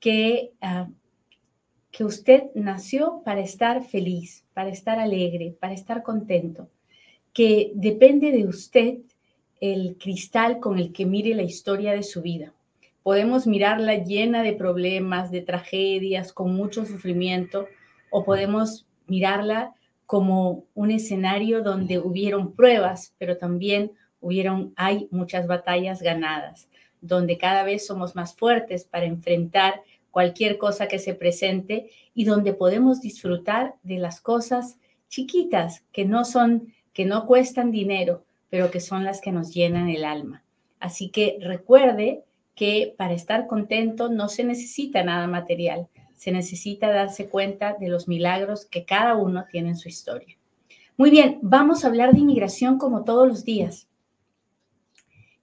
que, ah, que usted nació para estar feliz, para estar alegre, para estar contento, que depende de usted el cristal con el que mire la historia de su vida. Podemos mirarla llena de problemas, de tragedias, con mucho sufrimiento, o podemos mirarla como un escenario donde hubieron pruebas, pero también hubieron, hay muchas batallas ganadas donde cada vez somos más fuertes para enfrentar cualquier cosa que se presente y donde podemos disfrutar de las cosas chiquitas que no son, que no cuestan dinero, pero que son las que nos llenan el alma. Así que recuerde que para estar contento no se necesita nada material, se necesita darse cuenta de los milagros que cada uno tiene en su historia. Muy bien, vamos a hablar de inmigración como todos los días.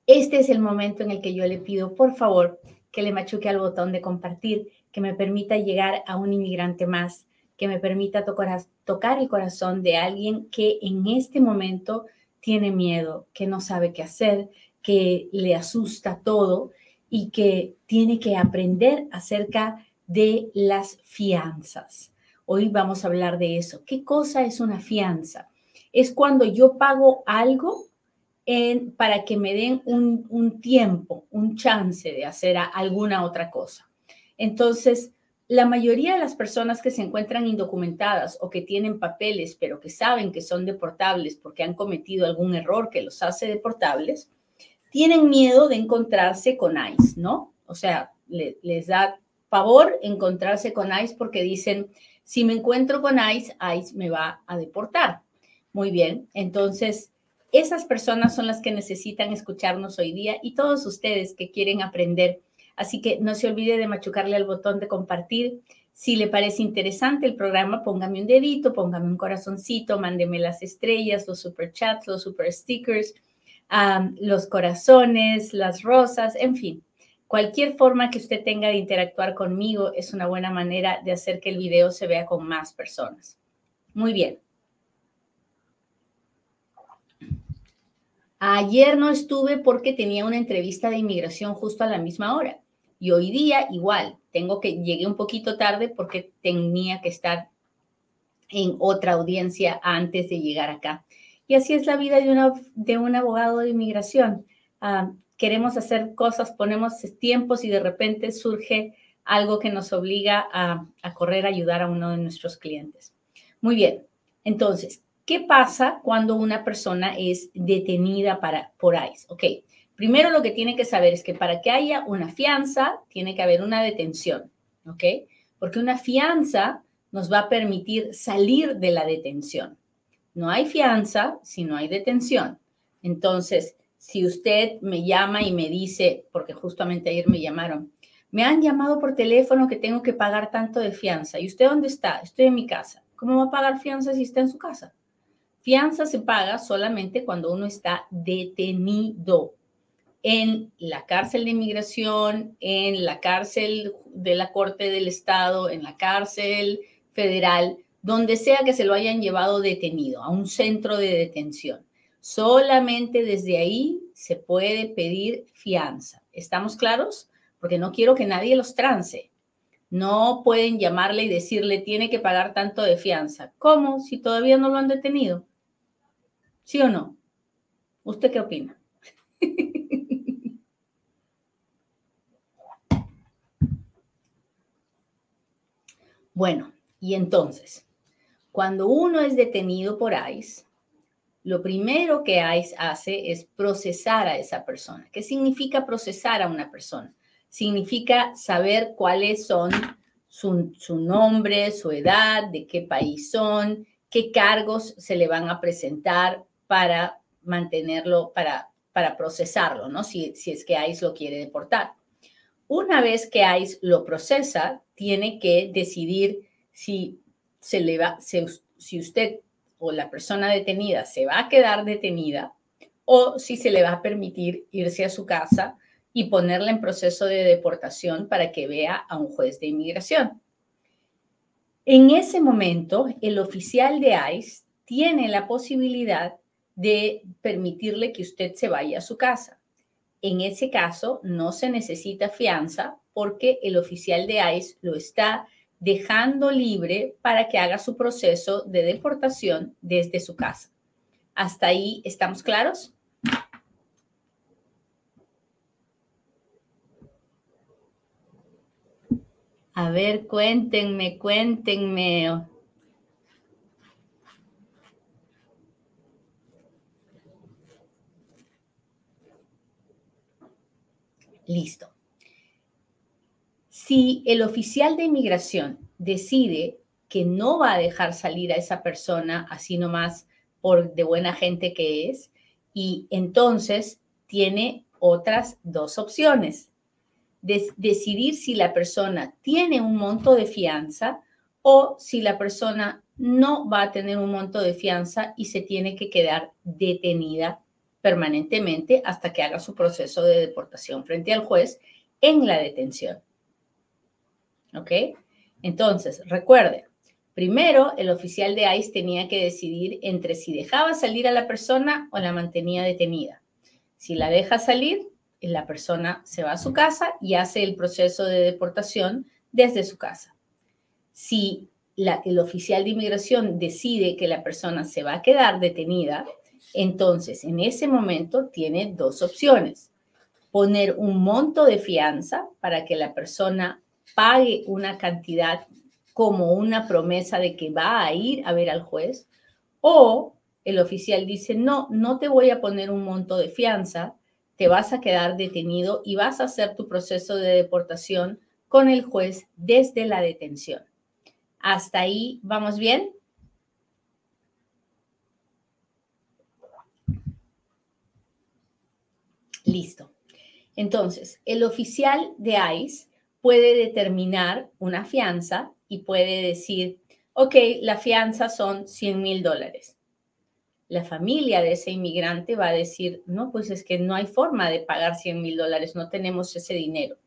Este es el momento en el que yo le pido, por favor, que le machuque al botón de compartir, que me permita llegar a un inmigrante más, que me permita tocar, el corazón de alguien que en este momento tiene miedo, que no sabe qué hacer, que le asusta todo y que tiene que aprender acerca de las fianzas. Hoy vamos a hablar de eso. ¿Qué cosa es una fianza? Es cuando yo pago algo para que me den un, tiempo, un chance de hacer alguna otra cosa. Entonces, la mayoría de las personas que se encuentran indocumentadas o que tienen papeles, pero que saben que son deportables porque han cometido algún error que los hace deportables, tienen miedo de encontrarse con ICE, ¿no? O sea, les da pavor encontrarse con ICE porque dicen, si me encuentro con ICE, ICE me va a deportar. Muy bien, entonces esas personas son las que necesitan escucharnos hoy día y todos ustedes que quieren aprender. Así que no se olvide de machucarle al botón de compartir. Si le parece interesante el programa, póngame un dedito, póngame un corazoncito, mándeme las estrellas, los super chats, los super stickers, los corazones, las rosas, en fin. Cualquier forma que usted tenga de interactuar conmigo es una buena manera de hacer que el video se vea con más personas. Muy bien. Ayer no estuve porque tenía una entrevista de inmigración justo a la misma hora. Y hoy día igual, tengo que, llegué un poquito tarde porque tenía que estar en otra audiencia antes de llegar acá. Y así es la vida de, una, de un abogado de inmigración. Ah, queremos hacer cosas, ponemos tiempos y de repente surge algo que nos obliga a, a correr a ayudar a uno de nuestros clientes. Muy bien, entonces, ¿Qué pasa cuando una persona es detenida para, por ICE? Ok, primero lo que tiene que saber es que para que haya una fianza, tiene que haber una detención, ¿ok? Porque una fianza nos va a permitir salir de la detención. No hay fianza si no hay detención. Entonces, si usted me llama y me dice, porque justamente ayer me llamaron, me han llamado por teléfono que tengo que pagar tanto de fianza. ¿Y usted dónde está? Estoy en mi casa. ¿Cómo va a pagar fianza si está en su casa? Fianza se paga solamente cuando uno está detenido en la cárcel de inmigración, en la cárcel de la Corte del Estado, en la cárcel federal, donde sea que se lo hayan llevado detenido, a un centro de detención. Solamente desde ahí se puede pedir fianza. ¿Estamos claros? Porque no quiero que nadie los trance. No pueden llamarle y decirle tiene que pagar tanto de fianza. ¿Cómo? Si todavía no lo han detenido. ¿Sí o no? ¿Usted qué opina? bueno, y entonces, cuando uno es detenido por ICE, lo primero que ICE hace es procesar a esa persona. ¿Qué significa procesar a una persona? Significa saber cuáles son su, su nombre, su edad, de qué país son, qué cargos se le van a presentar para mantenerlo, para, para procesarlo, ¿no? Si, si es que ICE lo quiere deportar. Una vez que ICE lo procesa, tiene que decidir si, se le va, si usted o la persona detenida se va a quedar detenida o si se le va a permitir irse a su casa y ponerla en proceso de deportación para que vea a un juez de inmigración. En ese momento, el oficial de ICE tiene la posibilidad de permitirle que usted se vaya a su casa. En ese caso, no se necesita fianza porque el oficial de ICE lo está dejando libre para que haga su proceso de deportación desde su casa. ¿Hasta ahí estamos claros? A ver, cuéntenme, cuéntenme. Listo. Si el oficial de inmigración decide que no va a dejar salir a esa persona así nomás por de buena gente que es, y entonces tiene otras dos opciones decidir si la persona tiene un monto de fianza o si la persona no va a tener un monto de fianza y se tiene que quedar detenida permanentemente hasta que haga su proceso de deportación frente al juez en la detención. ¿Ok? Entonces, recuerde, primero el oficial de ICE tenía que decidir entre si dejaba salir a la persona o la mantenía detenida. Si la deja salir, la persona se va a su casa y hace el proceso de deportación desde su casa. Si el oficial de inmigración decide que la persona se va a quedar detenida, entonces en ese momento tiene dos opciones. Poner un monto de fianza para que la persona pague una cantidad como una promesa de que va a ir a ver al juez o el oficial dice, no, no te voy a poner un monto de fianza, te vas a quedar detenido y vas a hacer tu proceso de deportación con el juez desde la detención. ¿Hasta ahí vamos bien? Listo. Entonces, el oficial de ICE puede determinar una fianza y puede decir, ok, la fianza son 100 mil dólares la familia de ese inmigrante va a decir, no, pues es que no hay forma de pagar 100 mil dólares, no tenemos ese dinero.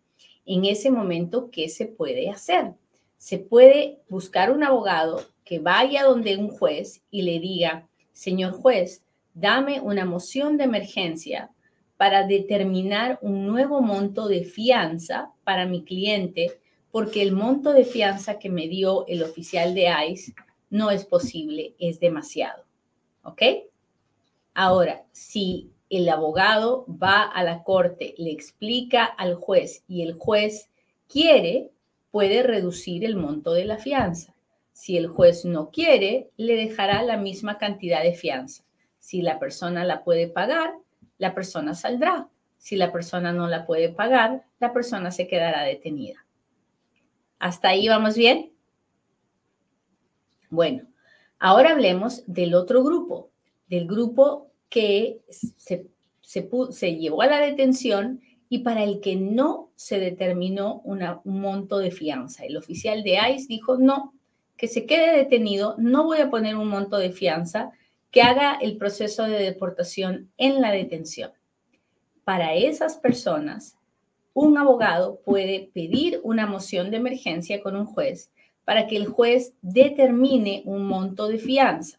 En ese momento, ¿qué se puede hacer? Se puede buscar un abogado que vaya donde un juez y le diga, señor juez, dame una moción de emergencia para determinar un nuevo monto de fianza para mi cliente, porque el monto de fianza que me dio el oficial de ICE no es posible, es demasiado. ¿Ok? Ahora, si el abogado va a la corte, le explica al juez y el juez quiere, puede reducir el monto de la fianza. Si el juez no quiere, le dejará la misma cantidad de fianza. Si la persona la puede pagar, la persona saldrá. Si la persona no la puede pagar, la persona se quedará detenida. ¿Hasta ahí vamos bien? Bueno, Ahora hablemos del otro grupo, del grupo que se, se, llevó a la detención y para el que no se determinó un monto de fianza. El oficial de ICE dijo, no, que se quede detenido, no voy a poner un monto de fianza, que haga el proceso de deportación en la detención. Para esas personas, un abogado puede pedir una moción de emergencia con un juez para que el juez determine un monto de fianza.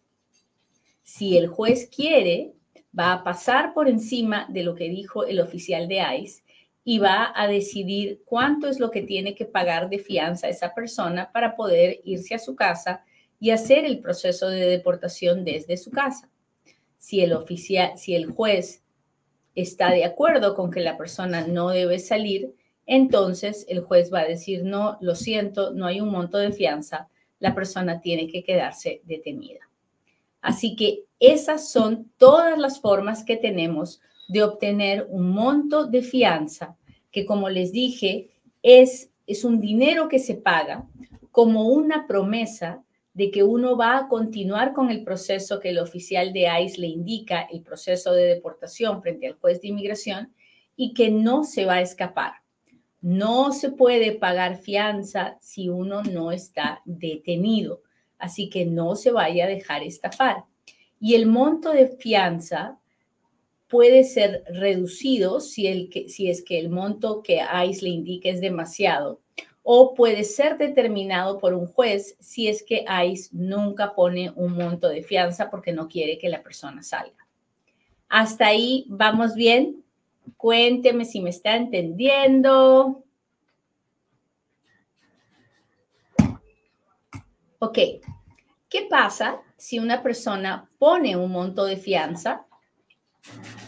Si el juez quiere, va a pasar por encima de lo que dijo el oficial de ICE y va a decidir cuánto es lo que tiene que pagar de fianza esa persona para poder irse a su casa y hacer el proceso de deportación desde su casa. Si el oficial, si el juez está de acuerdo con que la persona no debe salir, entonces el juez va a decir, no, lo siento, no hay un monto de fianza, la persona tiene que quedarse detenida. Así que esas son todas las formas que tenemos de obtener un monto de fianza, que como les dije, es, es un dinero que se paga como una promesa de que uno va a continuar con el proceso que el oficial de ICE le indica, el proceso de deportación frente al juez de inmigración, y que no se va a escapar. no se puede pagar fianza si uno no está detenido, así que no se vaya a dejar estafar. Y el monto de fianza puede ser reducido si, el que, si es que el monto que ICE le indique es demasiado o puede ser determinado por un juez si es que ICE nunca pone un monto de fianza porque no quiere que la persona salga. Hasta ahí vamos bien. Cuénteme si me está entendiendo. Ok, ¿qué pasa si una persona pone un monto de fianza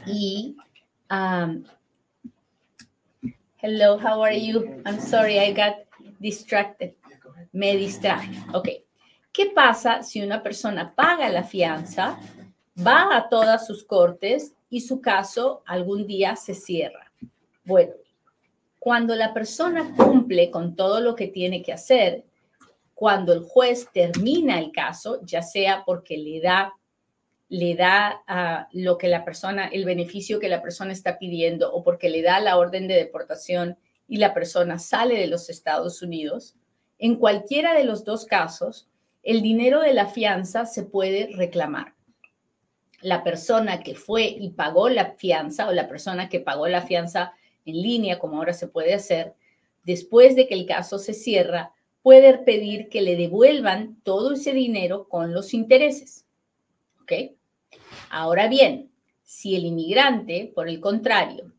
y um, hello, how are you? I'm sorry, I got distracted. Me distraje. Ok. ¿Qué pasa si una persona paga la fianza, va a todas sus cortes y su caso algún día se cierra? Bueno, cuando la persona cumple con todo lo que tiene que hacer, cuando el juez termina el caso, ya sea porque le da le da a lo que la persona, el beneficio que la persona está pidiendo o porque le da la orden de deportación y la persona sale de los Estados Unidos, en cualquiera de los dos casos, el dinero de la fianza se puede reclamar. La persona que fue y pagó la fianza o la persona que pagó la fianza en línea, como ahora se puede hacer, después de que el caso se cierra, puede pedir que le devuelvan todo ese dinero con los intereses. ¿Ok? Ahora bien, si el inmigrante, por el contrario,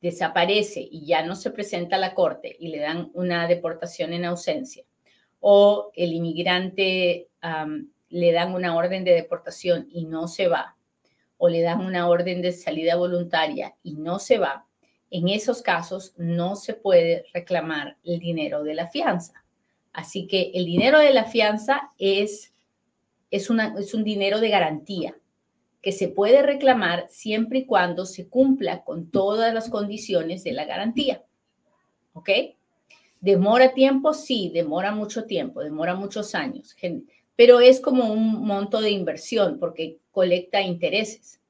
desaparece y ya no se presenta a la corte y le dan una deportación en ausencia, o el inmigrante le dan una orden de deportación y no se va, o le dan una orden de salida voluntaria y no se va, en esos casos no se puede reclamar el dinero de la fianza. Así que el dinero de la fianza es, es, un dinero de garantía que se puede reclamar siempre y cuando se cumpla con todas las condiciones de la garantía. ¿Ok? ¿Demora tiempo? Sí, demora mucho tiempo, demora muchos años, pero es como un monto de inversión porque colecta intereses.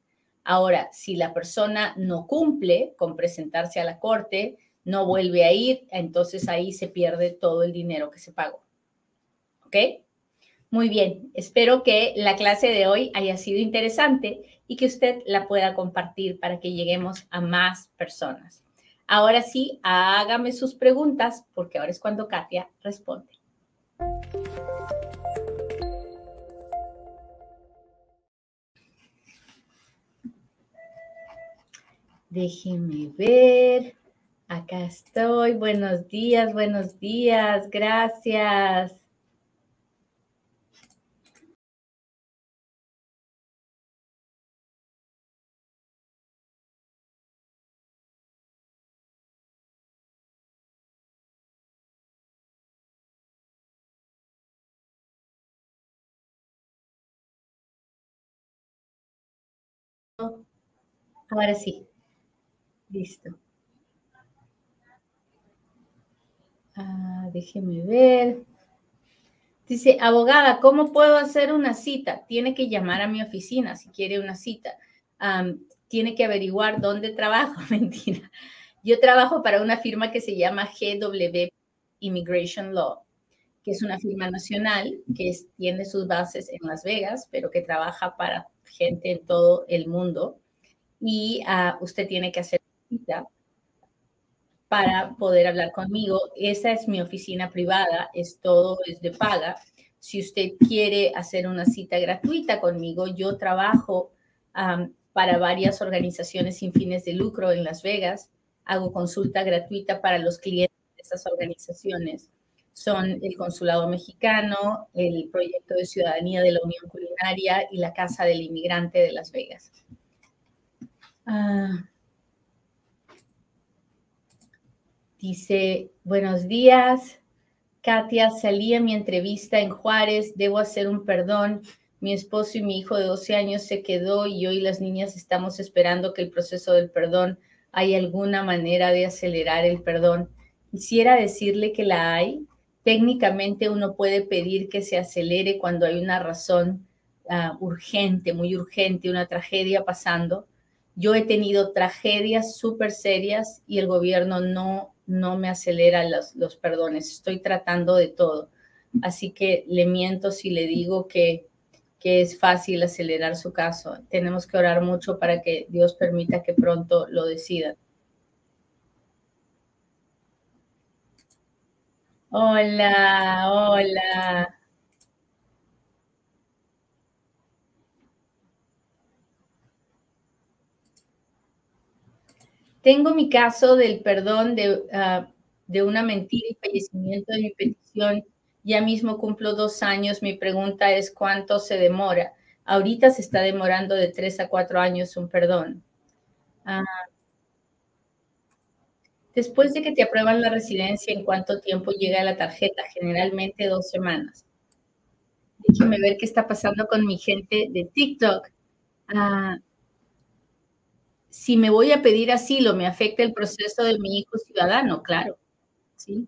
Ahora, si la persona no cumple con presentarse a la corte, no vuelve a ir, entonces ahí se pierde todo el dinero que se pagó. ¿Ok? Muy bien, espero que la clase de hoy haya sido interesante y que usted la pueda compartir para que lleguemos a más personas. Ahora sí, hágame sus preguntas porque ahora es cuando Katia responde. Déjeme ver. Acá estoy. Buenos días, buenos días. Gracias. Ahora sí. Listo. Ah, déjeme ver. Dice, abogada, ¿cómo puedo hacer una cita? Tiene que llamar a mi oficina si quiere una cita. tiene que averiguar dónde trabajo. Mentira. Yo trabajo para una firma que se llama GW Immigration Law, que es una firma nacional que tiene sus bases en Las Vegas, pero que trabaja para gente en todo el mundo y uh, usted tiene que hacer cita para poder hablar conmigo. Esa es mi oficina privada, es todo, es de paga. Si usted quiere hacer una cita gratuita conmigo, yo trabajo para varias organizaciones sin fines de lucro en Las Vegas. Hago consulta gratuita para los clientes de esas organizaciones son el Consulado Mexicano, el Proyecto de Ciudadanía de la Unión Culinaria y la Casa del Inmigrante de Las Vegas. Ah. dice, buenos días, Katia, salí a mi entrevista en Juárez, debo hacer un perdón. Mi esposo y mi hijo de 12 años se quedó y yo y las niñas estamos esperando que el proceso del perdón, hay alguna manera de acelerar el perdón. Quisiera decirle que la hay, técnicamente uno puede pedir que se acelere cuando hay una razón ah, urgente, muy urgente, una tragedia pasando. Yo he tenido tragedias súper serias y el gobierno no, no me acelera los, los perdones. Estoy tratando de todo. Así que le miento si le digo que, que es fácil acelerar su caso. Tenemos que orar mucho para que Dios permita que pronto lo decidan. Hola, hola. Tengo mi caso del perdón de, ah, de una mentira y fallecimiento de mi petición. Ya mismo cumplo dos años. Mi pregunta es cuánto se demora. Ahorita se está demorando de tres a cuatro años un perdón. Ah, después de que te aprueban la residencia, ¿en cuánto tiempo llega la tarjeta? Generalmente dos semanas. Déjame ver qué está pasando con mi gente de TikTok. Ah, si me voy a pedir asilo, ¿me afecta el proceso de mi hijo ciudadano? Claro, ¿sí?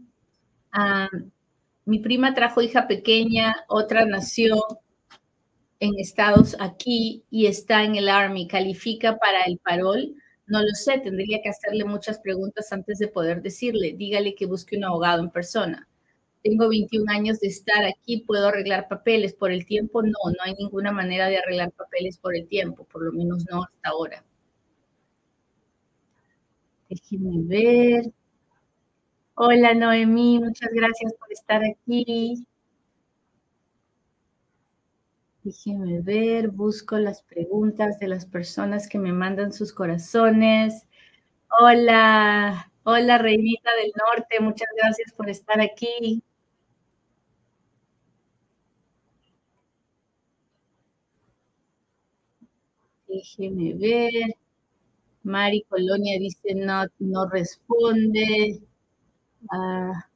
Ah, mi prima trajo hija pequeña, otra nació en Estados aquí y está en el Army. ¿Califica para el parol? No lo sé, tendría que hacerle muchas preguntas antes de poder decirle. Dígale que busque un abogado en persona. Tengo 21 años de estar aquí, ¿puedo arreglar papeles por el tiempo? No, no hay ninguna manera de arreglar papeles por el tiempo, por lo menos no hasta ahora. Déjenme ver. Hola Noemí, muchas gracias por estar aquí. Déjenme ver, busco las preguntas de las personas que me mandan sus corazones. Hola, hola Reinita del Norte, muchas gracias por estar aquí. Déjeme ver. Mari Colonia dice no, no responde. Ah.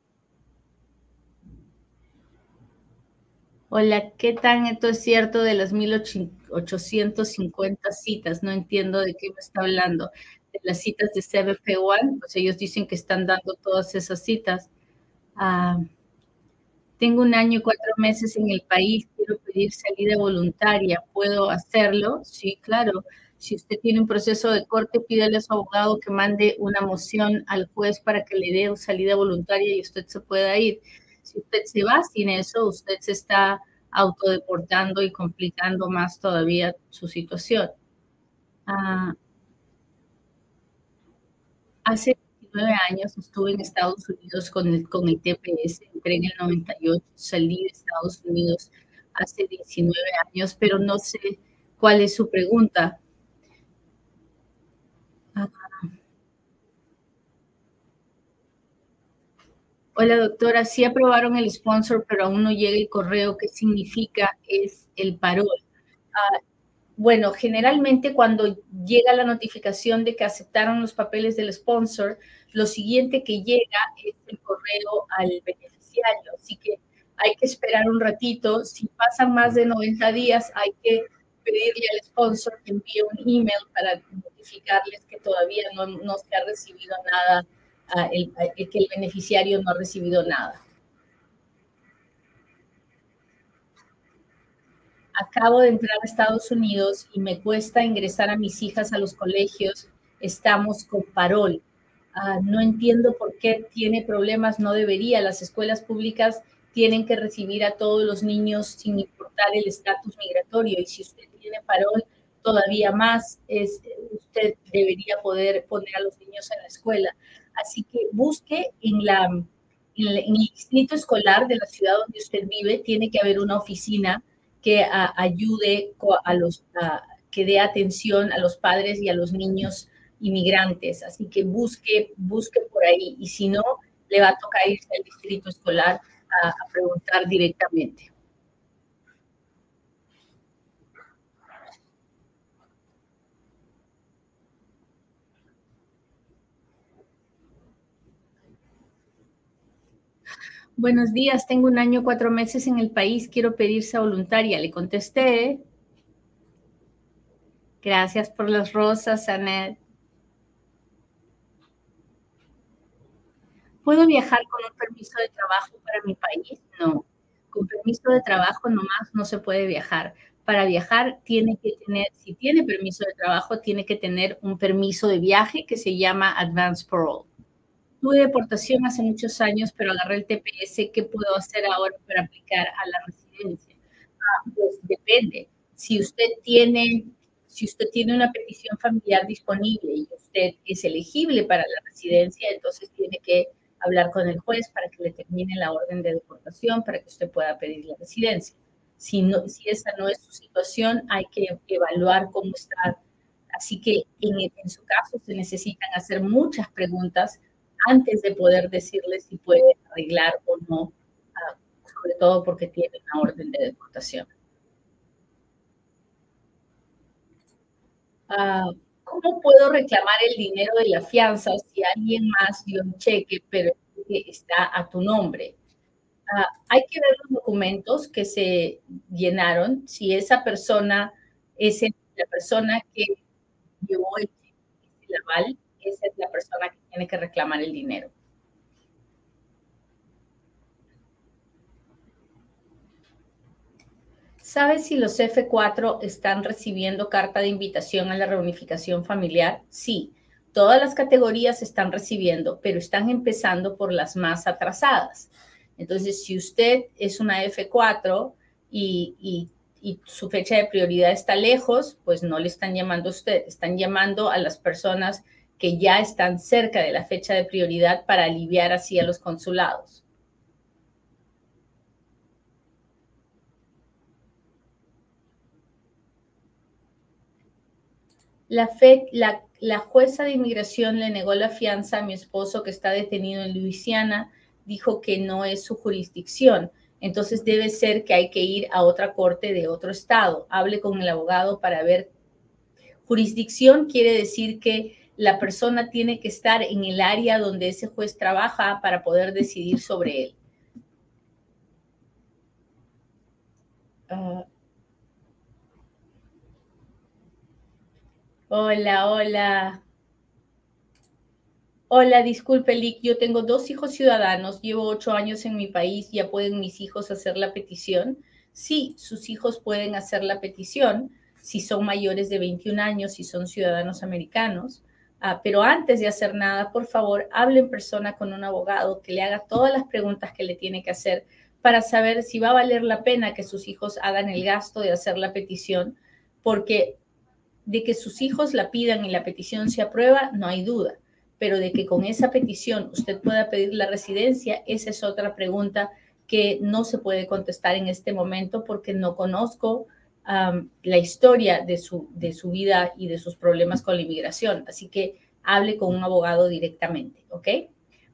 Hola, ¿qué tan esto es cierto de las 1850 citas? No entiendo de qué me está hablando. De las citas de CBP1, pues ellos dicen que están dando todas esas citas. Ah, tengo un año y cuatro meses en el país, quiero pedir salida voluntaria. ¿Puedo hacerlo? Sí, claro. Si usted tiene un proceso de corte, pídale a su abogado que mande una moción al juez para que le dé salida voluntaria y usted se pueda ir. Si usted se va sin eso, usted se está autodeportando y complicando más todavía su situación. Ah, hace 29 años estuve en Estados Unidos con el, con el TPS, entré en el 98, salí de Estados Unidos hace 19 años, pero no sé cuál es su pregunta. Hola doctora, sí aprobaron el sponsor, pero aún no llega el correo. ¿Qué significa? Es el parol. Ah, bueno, generalmente cuando llega la notificación de que aceptaron los papeles del sponsor, lo siguiente que llega es el correo al beneficiario. Así que hay que esperar un ratito. Si pasan más de 90 días, hay que pedirle al sponsor que envíe un email para notificarles que todavía no se ha recibido nada, el, que el beneficiario no ha recibido nada. Acabo de entrar a Estados Unidos y me cuesta ingresar a mis hijas a los colegios. Estamos con parol. Ah, no entiendo por qué tiene problemas, no debería. Las escuelas públicas tienen que recibir a todos los niños sin importar el estatus migratorio. Y si usted tiene parol, todavía más es, usted debería poder poner a los niños en la escuela. Así que busque en, la, en, el distrito escolar de la ciudad donde usted vive, tiene que haber una oficina que ayude a los, que dé atención a los padres y a los niños inmigrantes. Así que busque, busque por ahí y si no, le va a tocar irse al distrito escolar a preguntar directamente. Buenos días, tengo un año, cuatro meses en el país, quiero pedirse voluntaria. Le contesté. Gracias por las rosas, Anet. ¿Puedo viajar con un permiso de trabajo para mi país? No. Con permiso de trabajo nomás no se puede viajar. Para viajar tiene que tener, si tiene permiso de trabajo, tiene que tener un permiso de viaje que se llama Advance Parole. Tuve deportación hace muchos años, pero agarré el TPS. ¿Qué puedo hacer ahora para aplicar a la residencia? Ah, pues depende. Si usted tiene, si usted tiene una petición familiar disponible y usted es elegible para la residencia, entonces tiene que hablar con el juez para que le termine la orden de deportación para que usted pueda pedir la residencia. Si, no, si esa no es su situación, hay que evaluar cómo está. Así que en, en su caso se necesitan hacer muchas preguntas antes de poder decirle si puede arreglar o no, ah, sobre todo porque tiene una orden de deportación. Ah, ¿Cómo puedo reclamar el dinero de la fianza si alguien más dio un cheque, pero está a tu nombre? Ah, hay que ver los documentos que se llenaron, si esa persona es la persona que llevó el aval, esa es la persona que tiene que reclamar el dinero. ¿Sabes si los F4 están recibiendo carta de invitación a la reunificación familiar? Sí, todas las categorías están recibiendo, pero están empezando por las más atrasadas. Entonces, si usted es una F4 y, y, su fecha de prioridad está lejos, pues no le están llamando a usted, están llamando a las personas que ya están cerca de la fecha de prioridad para aliviar así a los consulados. La, la, jueza de inmigración le negó la fianza a mi esposo que está detenido en Luisiana, dijo que no es su jurisdicción. Entonces debe ser que hay que ir a otra corte de otro estado. Hable con el abogado para ver. Jurisdicción quiere decir que la persona tiene que estar en el área donde ese juez trabaja para poder decidir sobre él. Ah. hola, hola. Hola, disculpe, Lick, yo tengo dos hijos ciudadanos, llevo ocho años en mi país, ¿ya pueden mis hijos hacer la petición? Sí, sus hijos pueden hacer la petición si son mayores de 21 años, si son ciudadanos americanos. Ah, pero antes de hacer nada, por favor, hable en persona con un abogado que le haga todas las preguntas que le tiene que hacer para saber si va a valer la pena que sus hijos hagan el gasto de hacer la petición, porque de que sus hijos la pidan y la petición se aprueba, no hay duda, pero de que con esa petición usted pueda pedir la residencia, esa es otra pregunta que no se puede contestar en este momento porque no conozco la historia de su, de su vida y de sus problemas con la inmigración. Así que hable con un abogado directamente, ¿ok?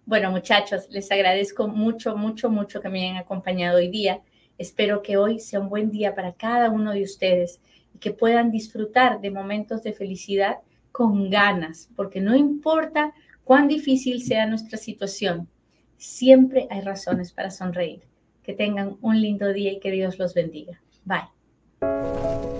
Bueno, muchachos, les agradezco mucho, mucho, mucho que me hayan acompañado hoy día. Espero que hoy sea un buen día para cada uno de ustedes y que puedan disfrutar de momentos de felicidad con ganas, porque no importa cuán difícil sea nuestra situación, siempre hay razones para sonreír. Que tengan un lindo día y que Dios los bendiga. Bye. Thank you.